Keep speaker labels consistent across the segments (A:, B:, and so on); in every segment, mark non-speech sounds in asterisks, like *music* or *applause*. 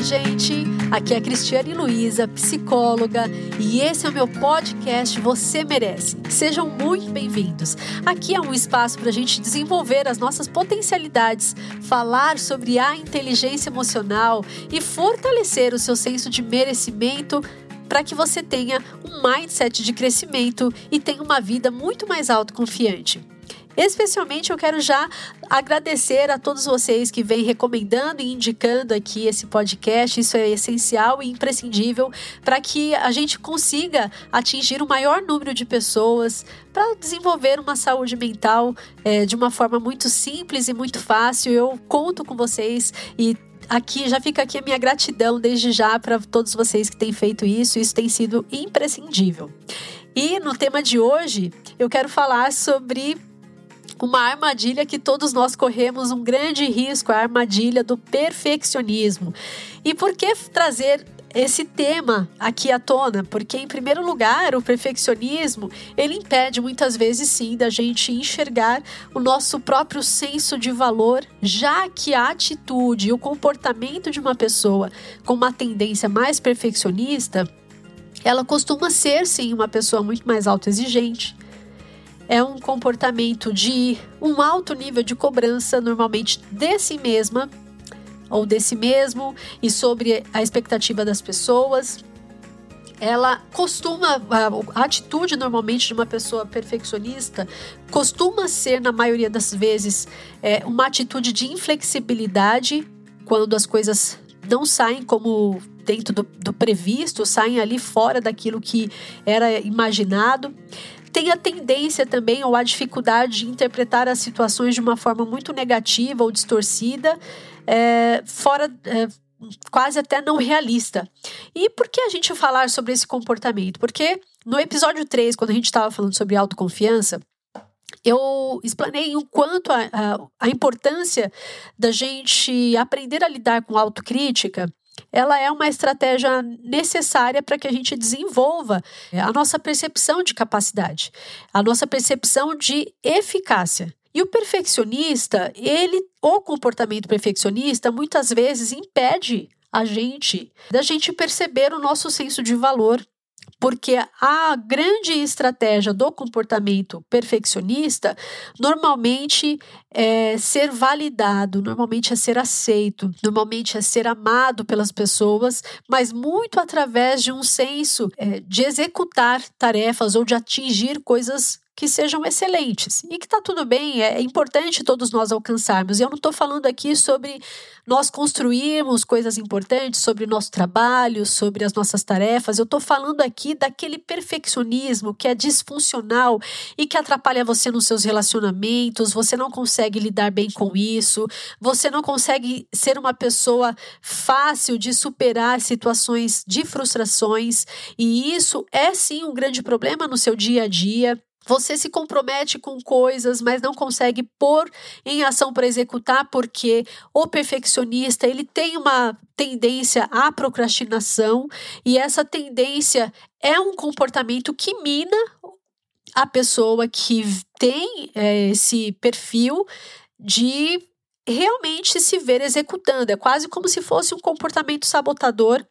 A: Oi, gente! Aqui é a Cristiane Luiza, psicóloga, e esse é o meu podcast Você Merece. Sejam muito bem-vindos. Aqui é um espaço para a gente desenvolver as nossas potencialidades, falar sobre a inteligência emocional e fortalecer o seu senso de merecimento para que você tenha um mindset de crescimento e tenha uma vida muito mais autoconfiante. Especialmente eu quero já agradecer a todos vocês que vêm recomendando e indicando aqui esse podcast. Isso é essencial e imprescindível para que a gente consiga atingir o maior número de pessoas para desenvolver uma saúde mental é, de uma forma muito simples e muito fácil. Eu conto com vocês e aqui já fica aqui a minha gratidão desde já para todos vocês que têm feito isso. Isso tem sido imprescindível. E no tema de hoje, eu quero falar sobre uma armadilha que todos nós corremos um grande risco, a armadilha do perfeccionismo. E por que trazer esse tema aqui à tona, porque em primeiro lugar, o perfeccionismo, ele impede muitas vezes sim da gente enxergar o nosso próprio senso de valor, já que a atitude e o comportamento de uma pessoa com uma tendência mais perfeccionista, ela costuma ser sim uma pessoa muito mais autoexigente, é um comportamento de um alto nível de cobrança, normalmente de si mesma ou desse mesmo e sobre a expectativa das pessoas. Ela costuma, a atitude normalmente de uma pessoa perfeccionista costuma ser, na maioria das vezes, é, uma atitude de inflexibilidade quando as coisas não saem como dentro do, do previsto, saem ali fora daquilo que era imaginado tem a tendência também ou a dificuldade de interpretar as situações de uma forma muito negativa ou distorcida, é, fora. É, quase até não realista. E por que a gente falar sobre esse comportamento? Porque no episódio 3, quando a gente estava falando sobre autoconfiança, eu explanei o quanto a, a, a, importância da gente aprender a lidar com autocrítica ela é uma estratégia necessária para que a gente desenvolva é, a nossa percepção de capacidade, a nossa percepção de eficácia. E o perfeccionista, ele, o comportamento perfeccionista, muitas vezes impede a gente da gente perceber o nosso senso de valor porque a grande estratégia do comportamento perfeccionista normalmente é ser validado, normalmente é ser aceito, normalmente é ser amado pelas pessoas, mas muito através de um senso é, de executar tarefas ou de atingir coisas que sejam excelentes e que está tudo bem, é, importante todos nós alcançarmos. E eu não estou falando aqui sobre nós construirmos coisas importantes, sobre nosso trabalho, sobre as nossas tarefas. Eu estou falando aqui daquele perfeccionismo que é disfuncional e que atrapalha você nos seus relacionamentos. Você não consegue lidar bem com isso, você não consegue ser uma pessoa fácil de superar situações de frustrações, e isso é sim um grande problema no seu dia a dia. Você se compromete com coisas, mas não consegue pôr em ação para executar porque o perfeccionista, ele tem uma tendência à procrastinação e essa tendência é um comportamento que mina a pessoa que tem é, esse perfil de realmente se ver executando. É quase como se fosse um comportamento sabotador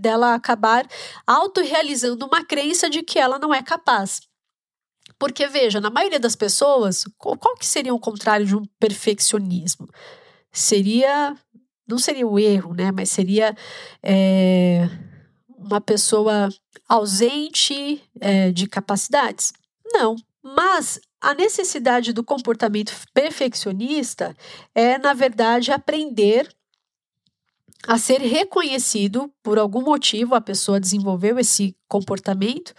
A: dela acabar autorrealizando uma crença de que ela não é capaz. Porque, veja, na maioria das pessoas, qual, que seria o contrário de um perfeccionismo? Seria, não seria o erro, né? Mas seria é, uma pessoa ausente é, de capacidades? Não. Mas a necessidade do comportamento perfeccionista é, na verdade, aprender a ser reconhecido por algum motivo, a pessoa desenvolveu esse comportamento,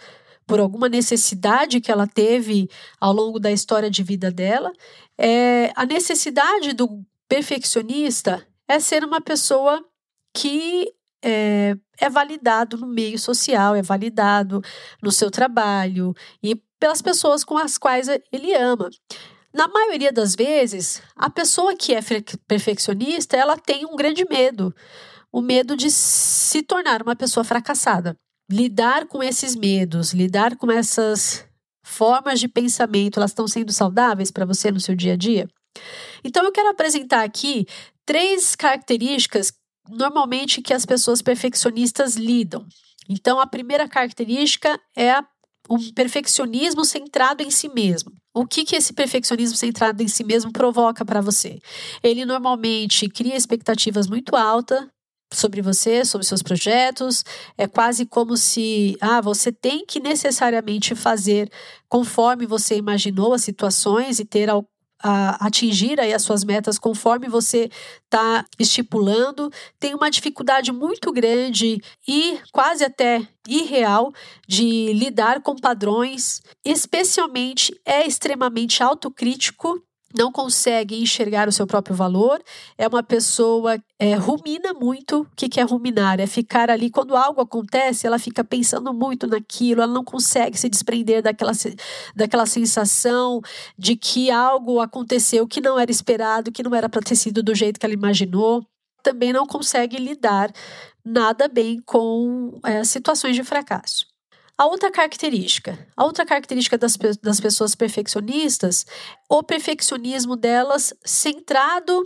A: por alguma necessidade que ela teve ao longo da história de vida dela. É, a necessidade do perfeccionista é ser uma pessoa que é, é validado no meio social, é validado no seu trabalho e pelas pessoas com as quais ele ama. Na maioria das vezes, a pessoa que é perfeccionista, ela tem um grande medo, o medo de se tornar uma pessoa fracassada lidar com esses medos, lidar com essas formas de pensamento, elas estão sendo saudáveis para você no seu dia a dia? Então eu quero apresentar aqui três características normalmente que as pessoas perfeccionistas lidam. Então, a primeira característica é um perfeccionismo centrado em si mesmo. O que, que esse perfeccionismo centrado em si mesmo provoca para você? Ele normalmente cria expectativas muito altas sobre você, sobre seus projetos. É quase como se ah, você tem que necessariamente fazer conforme você imaginou as situações e ter a atingir aí as suas metas conforme você está estipulando, tem uma dificuldade muito grande e quase até irreal de lidar com padrões, especialmente é extremamente autocrítico não consegue enxergar o seu próprio valor, é uma pessoa é, rumina muito. O que, é ruminar? É ficar ali, quando algo acontece, ela fica pensando muito naquilo, ela não consegue se desprender daquela, daquela sensação de que algo aconteceu que não era esperado, que não era para ter sido do jeito que ela imaginou. Também não consegue lidar nada bem com é, situações de fracasso. A outra característica, a outra característica das, das pessoas perfeccionistas, o perfeccionismo delas centrado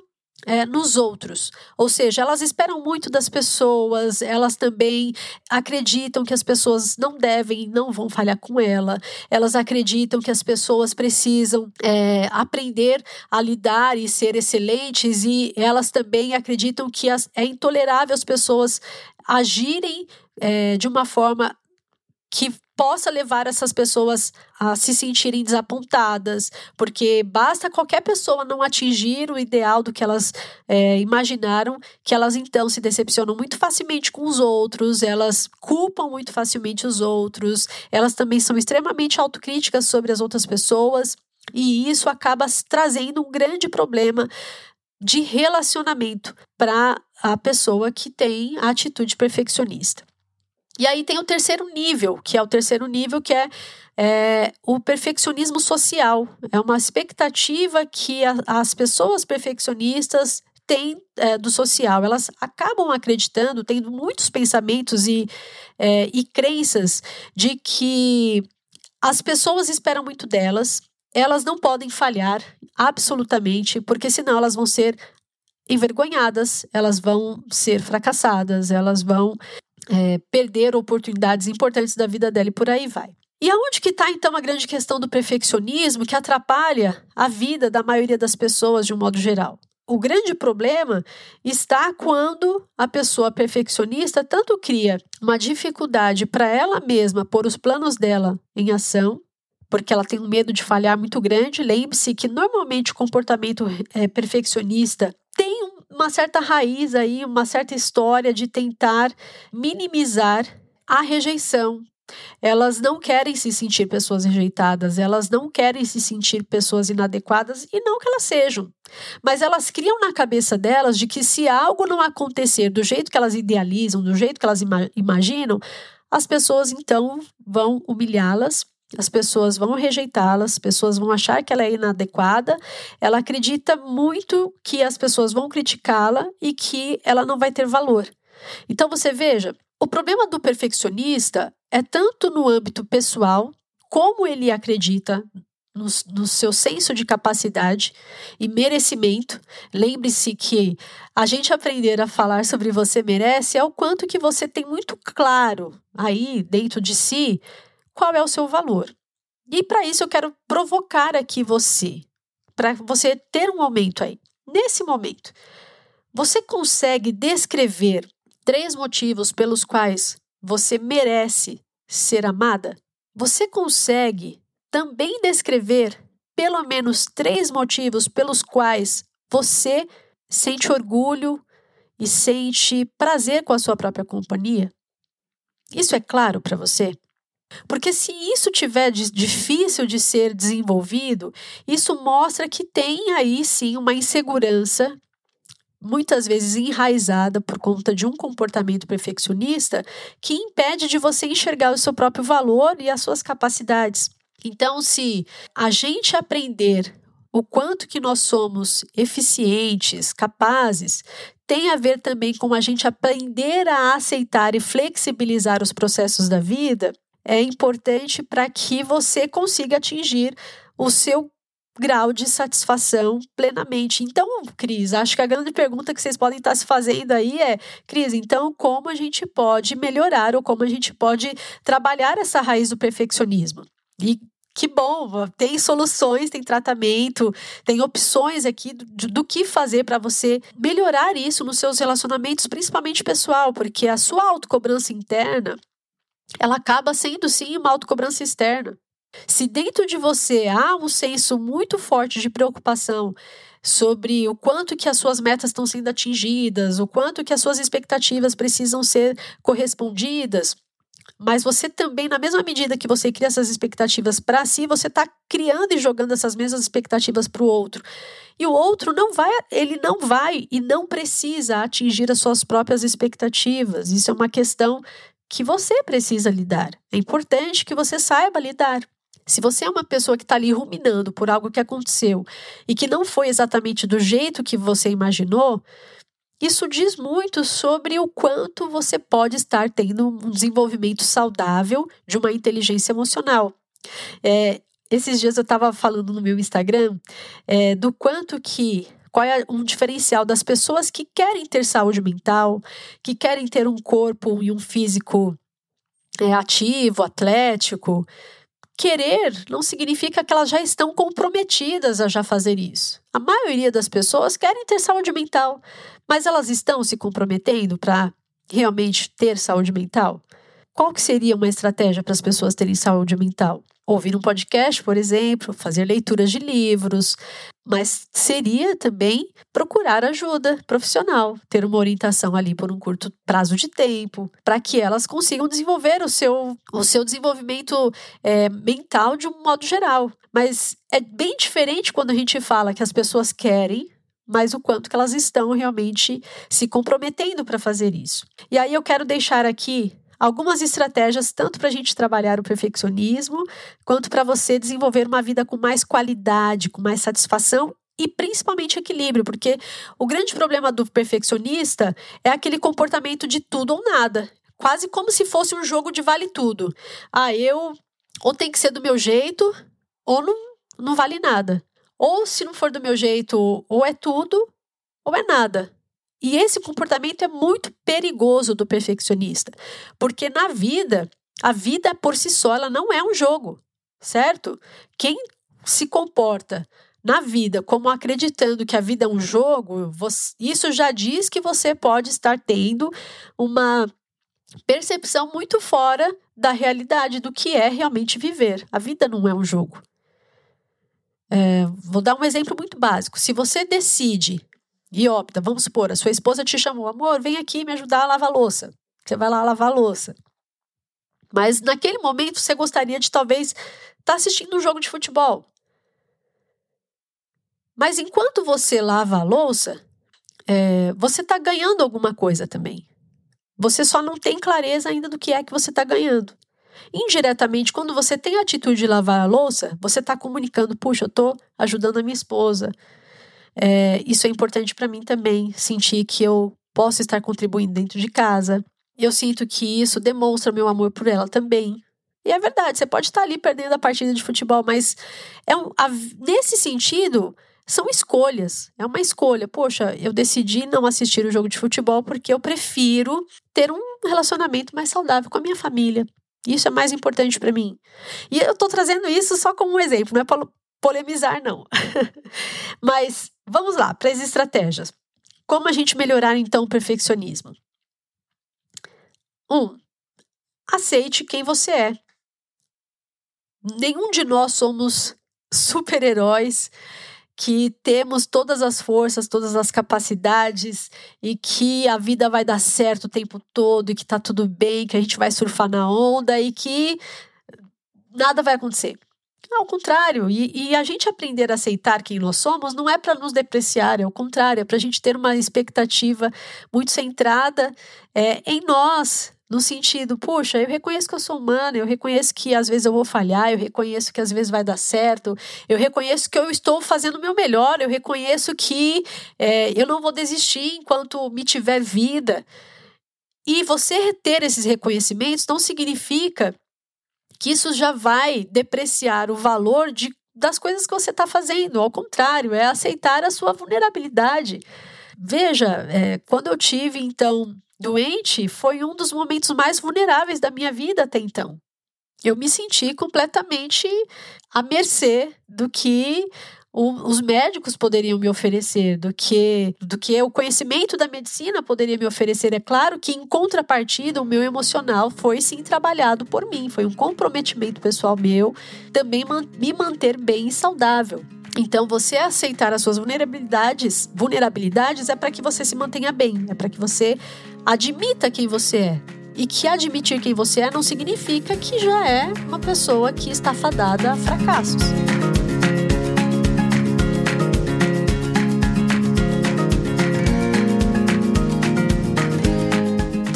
A: é, nos outros. Ou seja, elas esperam muito das pessoas, elas também acreditam que as pessoas não devem, não vão falhar com ela, elas acreditam que as pessoas precisam é, aprender a lidar e ser excelentes, e elas também acreditam que as, é intolerável as pessoas agirem é, de uma forma que possa levar essas pessoas a se sentirem desapontadas, porque basta qualquer pessoa não atingir o ideal do que elas é, imaginaram, que elas então se decepcionam muito facilmente com os outros, elas culpam muito facilmente os outros, elas também são extremamente autocríticas sobre as outras pessoas, e isso acaba trazendo um grande problema de relacionamento para a pessoa que tem a atitude perfeccionista. E aí tem o terceiro nível, que é o terceiro nível, que é, é o perfeccionismo social. É uma expectativa que a, as pessoas perfeccionistas têm é, do social. Elas acabam acreditando, tendo muitos pensamentos e, é, e crenças de que as pessoas esperam muito delas, elas não podem falhar absolutamente, porque senão elas vão ser envergonhadas, elas vão ser fracassadas, elas vão é, perder oportunidades importantes da vida dela e por aí vai. E aonde que está então a grande questão do perfeccionismo que atrapalha a vida da maioria das pessoas de um modo geral? O grande problema está quando a pessoa perfeccionista tanto cria uma dificuldade para ela mesma pôr os planos dela em ação, porque ela tem um medo de falhar muito grande. Lembre-se que normalmente o comportamento é, perfeccionista uma certa raiz aí, uma certa história de tentar minimizar a rejeição. Elas não querem se sentir pessoas rejeitadas, elas não querem se sentir pessoas inadequadas e não que elas sejam. Mas elas criam na cabeça delas de que se algo não acontecer do jeito que elas idealizam, do jeito que elas ima imaginam, as pessoas então vão humilhá-las as pessoas vão rejeitá-las, as pessoas vão achar que ela é inadequada, ela acredita muito que as pessoas vão criticá-la e que ela não vai ter valor. Então você veja, o problema do perfeccionista é tanto no âmbito pessoal, como ele acredita no, no, seu senso de capacidade e merecimento. Lembre-se que a gente aprender a falar sobre você merece é o quanto que você tem muito claro aí dentro de si qual é o seu valor. E para isso eu quero provocar aqui você, para você ter um momento aí. Nesse momento, você consegue descrever três motivos pelos quais você merece ser amada? Você consegue também descrever pelo menos três motivos pelos quais você sente orgulho e sente prazer com a sua própria companhia? Isso é claro para você? Porque se isso tiver difícil de ser desenvolvido, isso mostra que tem aí sim uma insegurança muitas vezes enraizada por conta de um comportamento perfeccionista que impede de você enxergar o seu próprio valor e as suas capacidades. Então, se a gente aprender o quanto que nós somos eficientes, capazes, tem a ver também com a gente aprender a aceitar e flexibilizar os processos da vida, é importante para que você consiga atingir o seu grau de satisfação plenamente. Então, Cris, acho que a grande pergunta que vocês podem estar se fazendo aí é, Cris, então como a gente pode melhorar ou como a gente pode trabalhar essa raiz do perfeccionismo? E que bom, tem soluções, tem tratamento, tem opções aqui do, do que fazer para você melhorar isso nos seus relacionamentos, principalmente pessoal, porque a sua autocobrança interna, ela acaba sendo sim uma autocobrança externa. Se dentro de você há um senso muito forte de preocupação sobre o quanto que as suas metas estão sendo atingidas, o quanto que as suas expectativas precisam ser correspondidas, mas você também, na mesma medida que você cria essas expectativas para si, você está criando e jogando essas mesmas expectativas para o outro. E o outro não vai, ele não vai e não precisa atingir as suas próprias expectativas. Isso é uma questão que você precisa lidar. É importante que você saiba lidar. Se você é uma pessoa que está ali ruminando por algo que aconteceu e que não foi exatamente do jeito que você imaginou, isso diz muito sobre o quanto você pode estar tendo um desenvolvimento saudável de uma inteligência emocional. É, esses dias eu estava falando no meu Instagram é, do quanto que qual é um diferencial das pessoas que querem ter saúde mental, que querem ter um corpo e um físico é, ativo, atlético, querer não significa que elas já estão comprometidas a já fazer isso. A maioria das pessoas querem ter saúde mental, mas elas estão se comprometendo para realmente ter saúde mental? Qual que seria uma estratégia para as pessoas terem saúde mental? Ouvir um podcast, por exemplo, fazer leituras de livros, mas seria também procurar ajuda profissional, ter uma orientação ali por um curto prazo de tempo, para que elas consigam desenvolver o seu, o seu desenvolvimento é, mental de um modo geral. Mas é bem diferente quando a gente fala que as pessoas querem mas o quanto que elas estão realmente se comprometendo para fazer isso. E aí eu quero deixar aqui algumas estratégias tanto para a gente trabalhar o perfeccionismo, quanto para você desenvolver uma vida com mais qualidade, com mais satisfação e principalmente equilíbrio, porque o grande problema do perfeccionista é aquele comportamento de tudo ou nada, quase como se fosse um jogo de vale tudo. Ah, eu ou tem que ser do meu jeito ou não, não vale nada. Ou se não for do meu jeito, ou é tudo ou é nada. E esse comportamento é muito perigoso do perfeccionista, porque na vida, a vida por si só ela não é um jogo, certo? Quem se comporta na vida como acreditando que a vida é um jogo, você, isso já diz que você pode estar tendo uma percepção muito fora da realidade do que é realmente viver. A vida não é um jogo. É, vou dar um exemplo muito básico. Se você decide e opta, vamos supor, a sua esposa te chamou, amor, vem aqui me ajudar a lavar a louça. Você vai lá lavar a louça. Mas naquele momento você gostaria de talvez estar tá assistindo um jogo de futebol. Mas enquanto você lava a louça, é, você está ganhando alguma coisa também. Você só não tem clareza ainda do que é que você está ganhando. Indiretamente, quando você tem a atitude de lavar a louça, você está comunicando: puxa, eu estou ajudando a minha esposa, é, isso é importante para mim também, sentir que eu posso estar contribuindo dentro de casa. Eu sinto que isso demonstra meu amor por ela também. E é verdade, você pode estar ali perdendo a partida de futebol, mas é um, a, nesse sentido, são escolhas. É uma escolha. Poxa, eu decidi não assistir o jogo de futebol porque eu prefiro ter um relacionamento mais saudável com a minha família. Isso é mais importante para mim. E eu estou trazendo isso só como um exemplo, não é polemizar, não. *laughs* Mas vamos lá, para as estratégias. Como a gente melhorar então o perfeccionismo? Um, aceite quem você é. Nenhum de nós somos *laughs* super-heróis que temos todas as forças, todas as capacidades e que a vida vai dar certo o tempo todo e que tá tudo bem, que a gente vai surfar na onda e que nada vai acontecer. Ao contrário, e, e, a gente aprender a aceitar quem nós somos não é para nos depreciar, é o contrário, é para a gente ter uma expectativa muito centrada é, em nós, no sentido, puxa, eu reconheço que eu sou humana, eu reconheço que às vezes eu vou falhar, eu reconheço que às vezes vai dar certo, eu reconheço que eu estou fazendo o meu melhor, eu reconheço que é, eu não vou desistir enquanto me tiver vida. E você ter esses reconhecimentos não significa que isso já vai depreciar o valor de das coisas que você está fazendo. Ao contrário, é aceitar a sua vulnerabilidade. Veja, é, quando eu tive, então, doente, foi um dos momentos mais vulneráveis da minha vida até então. Eu me senti completamente à mercê do que os médicos poderiam me oferecer, do que, do que o conhecimento da medicina poderia me oferecer. É claro que, em contrapartida, o meu emocional foi sim trabalhado por mim, foi um comprometimento pessoal meu também me manter bem e saudável. Então, você aceitar as suas vulnerabilidades, vulnerabilidades é para que você se mantenha bem, é para que você admita quem você é. E que admitir quem você é não significa que já é uma pessoa que está fadada a fracassos.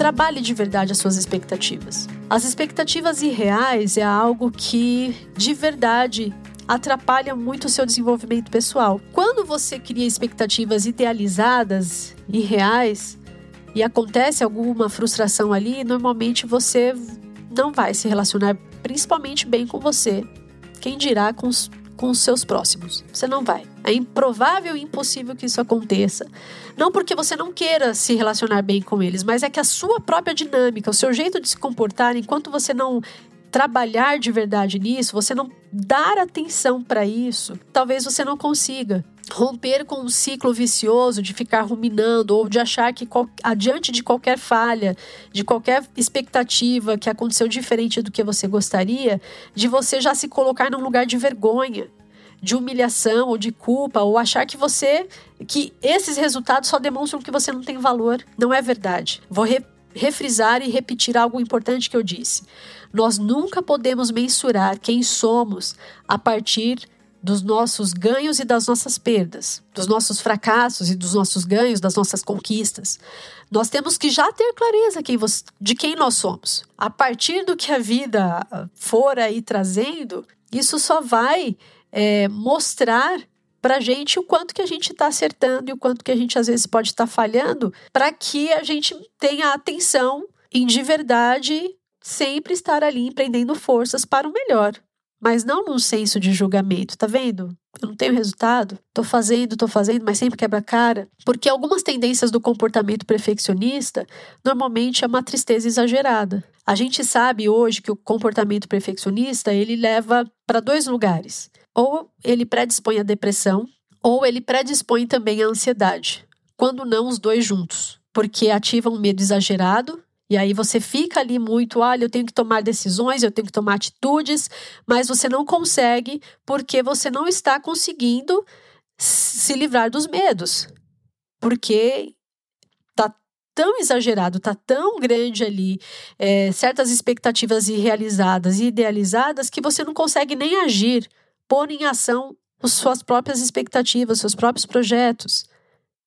A: Trabalhe de verdade as suas expectativas. As expectativas irreais é algo que, de verdade, atrapalha muito o seu desenvolvimento pessoal. Quando você cria expectativas idealizadas e reais e acontece alguma frustração ali, normalmente você não vai se relacionar principalmente bem com você. Quem dirá com os com os seus próximos. Você não vai. É improvável e impossível que isso aconteça. Não porque você não queira se relacionar bem com eles, mas é que a sua própria dinâmica, o seu jeito de se comportar, enquanto você não trabalhar de verdade nisso, você não dar atenção para isso, talvez você não consiga romper com um ciclo vicioso de ficar ruminando ou de achar que adiante de qualquer falha, de qualquer expectativa que aconteceu diferente do que você gostaria, de você já se colocar num lugar de vergonha, de humilhação ou de culpa ou achar que você que esses resultados só demonstram que você não tem valor. Não é verdade. Vou re refrisar e repetir algo importante que eu disse. Nós nunca podemos mensurar quem somos a partir dos nossos ganhos e das nossas perdas, dos nossos fracassos e dos nossos ganhos, das nossas conquistas. Nós temos que já ter clareza de quem nós somos. A partir do que a vida for aí trazendo, isso só vai é, mostrar para a gente o quanto que a gente está acertando e o quanto que a gente às vezes pode estar tá falhando, para que a gente tenha atenção em de verdade sempre estar ali empreendendo forças para o melhor mas não num senso de julgamento, tá vendo? Eu não tenho resultado, tô fazendo, tô fazendo, mas sempre quebra cara. Porque algumas tendências do comportamento perfeccionista normalmente é uma tristeza exagerada. A gente sabe hoje que o comportamento perfeccionista ele leva para dois lugares. Ou ele predispõe à depressão, ou ele predispõe também à ansiedade. Quando não os dois juntos, porque ativa um medo exagerado e aí você fica ali muito, olha, eu tenho que tomar decisões, eu tenho que tomar atitudes, mas você não consegue porque você não está conseguindo se livrar dos medos. Porque tá tão exagerado, tá tão grande ali, é, certas expectativas irrealizadas e idealizadas que você não consegue nem agir, pôr em ação as suas próprias expectativas, seus próprios projetos.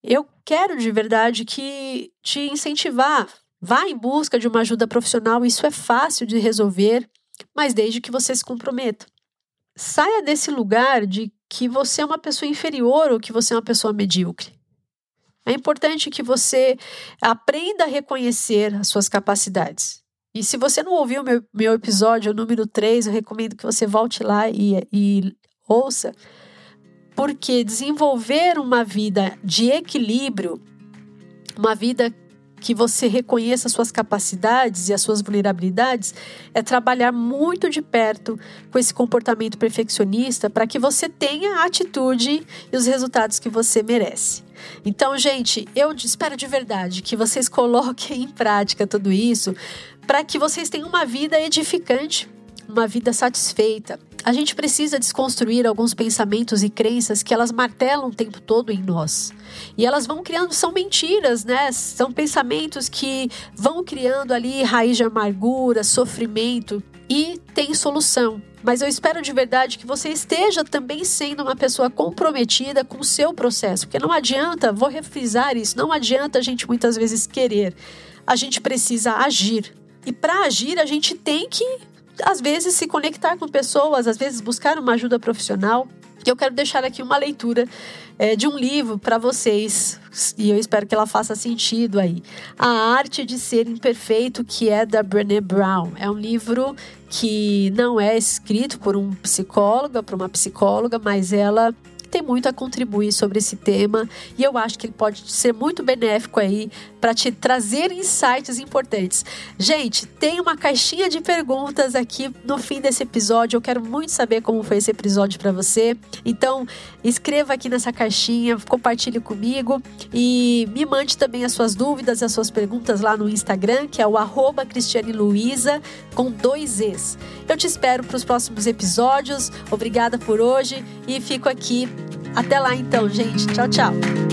A: Eu quero de verdade que te incentivar, Vá em busca de uma ajuda profissional, isso é fácil de resolver, mas desde que você se comprometa. Saia desse lugar de que você é uma pessoa inferior ou que você é uma pessoa medíocre. É importante que você aprenda a reconhecer as suas capacidades. E se você não ouviu meu, meu episódio número 3, eu recomendo que você volte lá e, e ouça, porque desenvolver uma vida de equilíbrio, uma vida que você reconheça as suas capacidades e as suas vulnerabilidades é trabalhar muito de perto com esse comportamento perfeccionista para que você tenha a atitude e os resultados que você merece. Então, gente, eu espero de verdade que vocês *laughs* coloquem em prática tudo isso para que vocês tenham uma vida edificante, uma vida satisfeita, a gente precisa desconstruir alguns pensamentos e crenças que elas martelam o tempo todo em nós. E elas vão criando, são mentiras, né? São pensamentos que vão criando ali raiz de amargura, sofrimento e tem solução. Mas eu espero de verdade que você esteja também sendo uma pessoa comprometida com o seu processo, porque não adianta, vou refrisar isso, não adianta a gente muitas vezes querer. A gente precisa agir. E para agir, a gente tem que às vezes se conectar com pessoas, às vezes buscar uma ajuda profissional. Eu quero deixar aqui uma leitura é, de um livro para vocês, e eu espero que ela faça sentido aí. A Arte de Ser Imperfeito, que é da Brené Brown. É um livro que não é escrito por um psicólogo, por uma psicóloga, mas ela tem muito a contribuir sobre esse tema e eu acho que ele pode ser muito benéfico aí para te trazer insights importantes. Gente, tem uma caixinha de perguntas aqui no fim desse episódio. Eu quero muito saber como foi esse episódio para você. Então, escreva aqui nessa caixinha, compartilhe comigo e me mande também as suas dúvidas, as suas perguntas lá no Instagram, que é o arroba Cristiane com dois Es. Eu te espero para os próximos episódios. Obrigada por hoje e fico aqui. Até lá então, gente. Tchau, tchau.